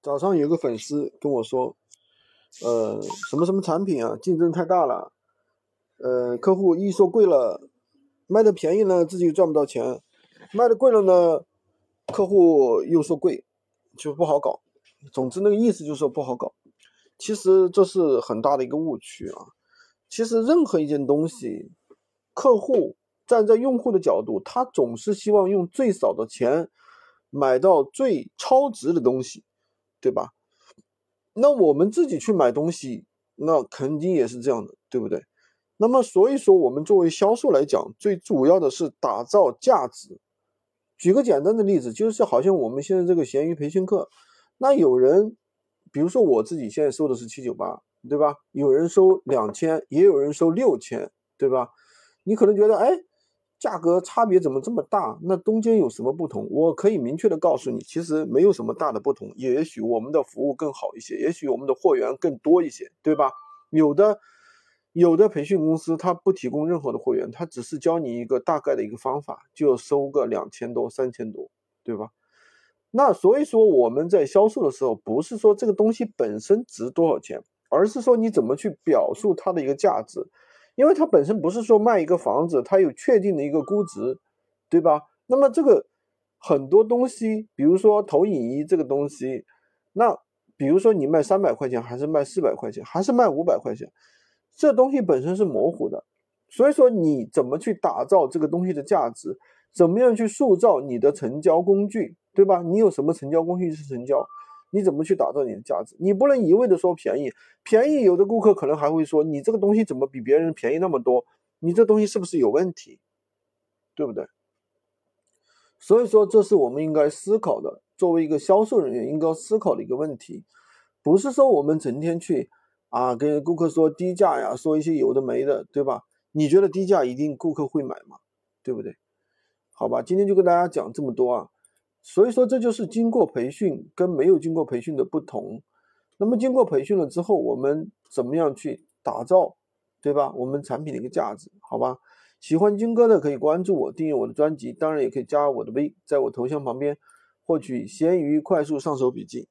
早上有个粉丝跟我说，呃，什么什么产品啊，竞争太大了，呃，客户一说贵了，卖的便宜呢，自己赚不到钱，卖的贵了呢，客户又说贵，就不好搞。总之那个意思就是说不好搞。其实这是很大的一个误区啊。其实任何一件东西，客户站在用户的角度，他总是希望用最少的钱买到最超值的东西。对吧？那我们自己去买东西，那肯定也是这样的，对不对？那么所以说，我们作为销售来讲，最主要的是打造价值。举个简单的例子，就是好像我们现在这个闲鱼培训课，那有人，比如说我自己现在收的是七九八，对吧？有人收两千，也有人收六千，对吧？你可能觉得，哎。价格差别怎么这么大？那中间有什么不同？我可以明确的告诉你，其实没有什么大的不同。也许我们的服务更好一些，也许我们的货源更多一些，对吧？有的有的培训公司它不提供任何的货源，它只是教你一个大概的一个方法，就收个两千多、三千多，对吧？那所以说我们在销售的时候，不是说这个东西本身值多少钱，而是说你怎么去表述它的一个价值。因为它本身不是说卖一个房子，它有确定的一个估值，对吧？那么这个很多东西，比如说投影仪这个东西，那比如说你卖三百块钱，还是卖四百块钱，还是卖五百块钱，这东西本身是模糊的。所以说你怎么去打造这个东西的价值，怎么样去塑造你的成交工具，对吧？你有什么成交工具是成交？你怎么去打造你的价值？你不能一味的说便宜，便宜有的顾客可能还会说你这个东西怎么比别人便宜那么多？你这东西是不是有问题？对不对？所以说这是我们应该思考的，作为一个销售人员应该思考的一个问题，不是说我们成天去啊跟顾客说低价呀，说一些有的没的，对吧？你觉得低价一定顾客会买吗？对不对？好吧，今天就跟大家讲这么多啊。所以说，这就是经过培训跟没有经过培训的不同。那么，经过培训了之后，我们怎么样去打造，对吧？我们产品的一个价值，好吧？喜欢军哥的可以关注我，订阅我的专辑，当然也可以加我的微，在我头像旁边获取闲鱼快速上手笔记。